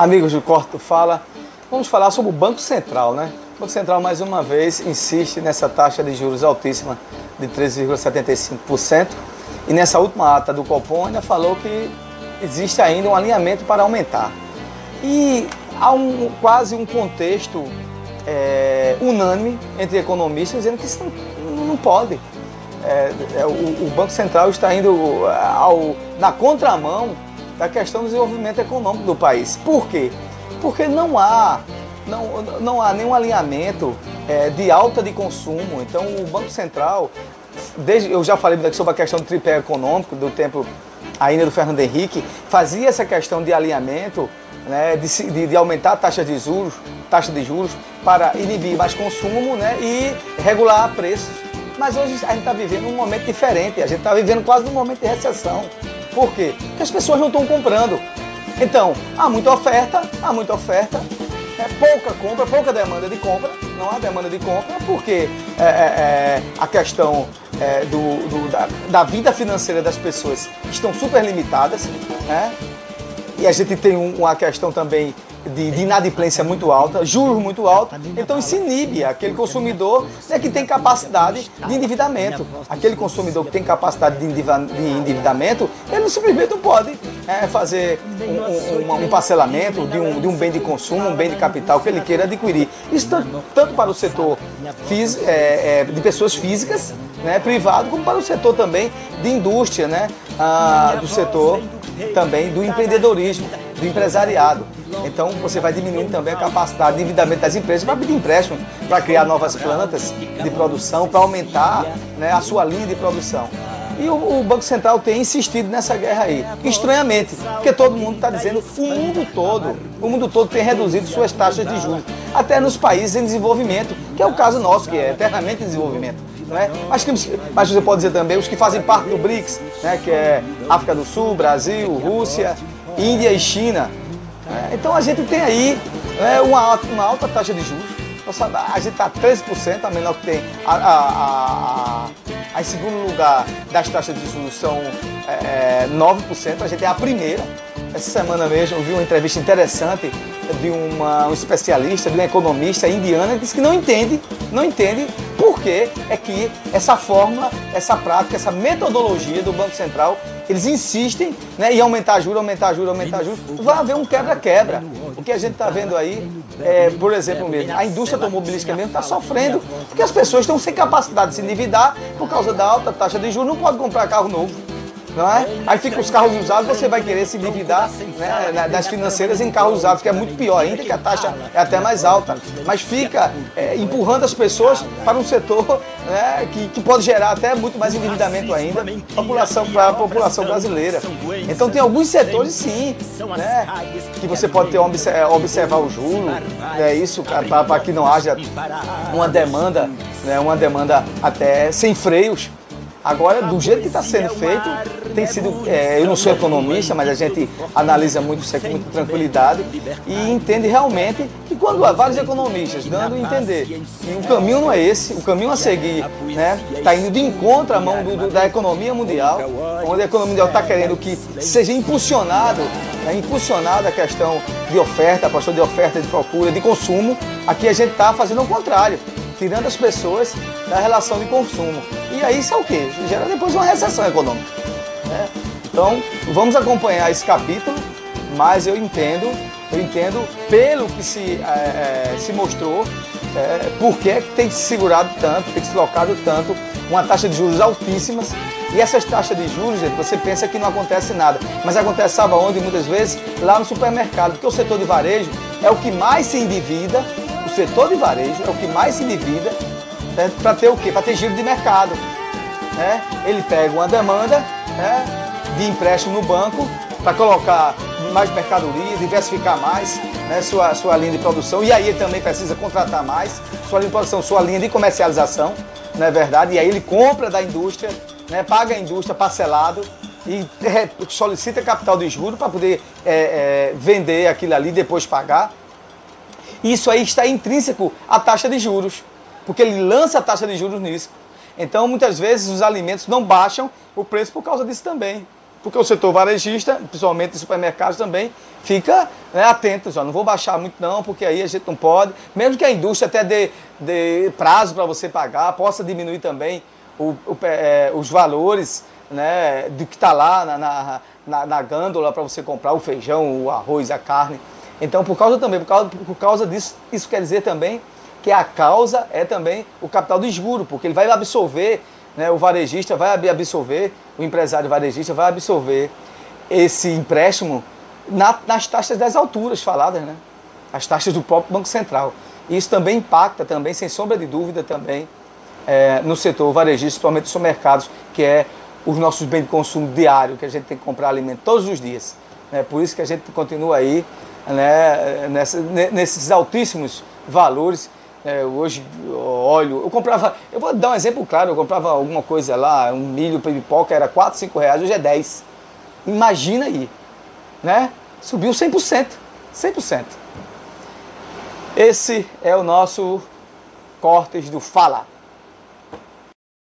Amigos do Corto Fala, vamos falar sobre o Banco Central, né? O Banco Central, mais uma vez, insiste nessa taxa de juros altíssima de 13,75%. E nessa última ata do Copom ainda falou que existe ainda um alinhamento para aumentar. E há um, quase um contexto é, unânime entre economistas dizendo que isso não, não pode. É, é, o, o, Banco Central está indo ao, na contramão da questão do desenvolvimento econômico do país. Por quê? Porque não há, não, não há nenhum alinhamento é, de alta de consumo. Então o Banco Central, desde, eu já falei sobre a questão do tripé econômico, do tempo ainda do Fernando Henrique, fazia essa questão de alinhamento, né, de, de, de aumentar a taxa de juros, taxa de juros para inibir mais consumo né, e regular preços. Mas hoje a gente está vivendo um momento diferente, a gente está vivendo quase um momento de recessão. Por quê? Porque as pessoas não estão comprando. Então, há muita oferta, há muita oferta, é pouca compra, pouca demanda de compra, não há demanda de compra, porque é, é, é a questão é, do, do da, da, vida financeira das pessoas estão super limitadas, né? E a gente tem um, uma questão também de, de, inadimplência muito alta, juros muito altos, então isso inibe aquele consumidor né, que tem capacidade de endividamento. Aquele consumidor que tem capacidade de endividamento, ele simplesmente não pode é, fazer um, um, um, parcelamento de um, de um bem de consumo, um bem de capital que ele queira adquirir. Isso tanto, tanto para o setor fis, é, é, de pessoas físicas, né, privado, como para o setor também de indústria, né, ah, do setor também do empreendedorismo, do empresariado. Então você vai diminuindo também a capacidade de endividamento das empresas para pedir empréstimo, para criar novas plantas de produção, para aumentar né, a sua linha de produção. E o, o, Banco Central tem insistido nessa guerra aí, estranhamente, porque todo mundo está dizendo, o mundo todo, o mundo todo tem reduzido suas taxas de juros, até nos países em desenvolvimento, que é o caso nosso, que é eternamente em desenvolvimento. Né? Mas, mas você pode dizer também os que fazem parte do BRICS, né? que é África do Sul, Brasil, Rússia, Índia e China. É, então a gente tem aí né, uma, uma alta taxa de juros. A gente está 13%, a menor que tem. A, a, a, em segundo lugar das taxas de juros são é, 9%, a gente é a primeira. Essa semana mesmo eu vi uma entrevista interessante de uma, um especialista, de uma economista indiana, que disse que não entende, não entende por que é que essa forma, essa prática, essa metodologia do Banco Central eles insistem né, em aumentar juros, aumentar juros, aumentar juros. Vai haver um quebra-quebra. O que a gente está vendo aí, é, por exemplo, mesmo, a indústria automobilística mesmo está sofrendo, porque as pessoas estão sem capacidade de se endividar por causa da alta taxa de juros, não pode comprar carro novo é? Aí fica os carros usados, você vai querer se endividar né, das financeiras em carros usados, que é muito pior ainda, que a taxa é até mais alta. Mas fica é, empurrando as pessoas para um setor né, que, que pode gerar até muito mais endividamento ainda população, para a população brasileira. Então tem alguns setores sim, né, que você pode ter observar o juro, é isso para que não haja uma demanda, né, uma demanda até sem freios Agora, do jeito que está sendo feito, tem sido. É, eu não sou economista, mas a gente analisa muito isso aqui com muita tranquilidade e entende realmente que quando há vários economistas dando a entender que o caminho não é esse, o caminho a seguir está né, tá indo de encontro à mão do, do, da economia mundial, onde a economia mundial está querendo que seja impulsionado, né, impulsionada a questão de oferta, a questão de oferta, de procura, de consumo, aqui a gente está fazendo o contrário tirando as pessoas da relação de consumo. E aí isso é o quê? Gera depois uma recessão econômica. Né? Então, vamos acompanhar esse capítulo, mas eu entendo, eu entendo pelo que se, é, se mostrou, é, por que tem se segurado tanto, tem se colocado tanto, uma taxa de juros altíssimas. E essas taxas de juros, gente, você pensa que não acontece nada. Mas acontece, sabe onde? Muitas vezes lá no supermercado, porque o setor de varejo é o que mais se endivida o setor de varejo é o que mais se divida né, para ter o quê? Para ter giro de mercado. Né? Ele pega uma demanda né, de empréstimo no banco para colocar mais mercadoria, diversificar mais né, sua, sua linha de produção. E aí ele também precisa contratar mais sua linha de produção, sua linha de comercialização, não é verdade? E aí ele compra da indústria, né, paga a indústria parcelado e solicita capital de juros para poder é, é, vender aquilo ali depois pagar. Isso aí está intrínseco à taxa de juros, porque ele lança a taxa de juros nisso. Então, muitas vezes, os alimentos não baixam o preço por causa disso também. Porque o setor varejista, principalmente supermercados também, fica né, atento, não vou baixar muito não, porque aí a gente não pode, mesmo que a indústria até dê, dê prazo para você pagar, possa diminuir também o, o, é, os valores né, do que está lá na, na, na, na gândola para você comprar o feijão, o arroz, a carne. Então, por causa também, por causa, por causa disso, isso quer dizer também que a causa é também o capital do esguro, porque ele vai absorver, né, o varejista vai absorver, o empresário varejista vai absorver esse empréstimo na, nas taxas das alturas faladas, né? As taxas do próprio Banco Central. Isso também impacta, também, sem sombra de dúvida, também é, no setor varejista, principalmente nos supermercados, que é os nossos bens de consumo diário, que a gente tem que comprar alimento todos os dias. Né? Por isso que a gente continua aí né, nessa, nesses altíssimos valores. É, hoje, óleo, eu comprava, eu vou dar um exemplo claro, eu comprava alguma coisa lá, um milho para pipoca, era 4, 5 reais, hoje é 10. Imagina aí, né? Subiu 100%, 100%. Esse é o nosso Cortes do Fala.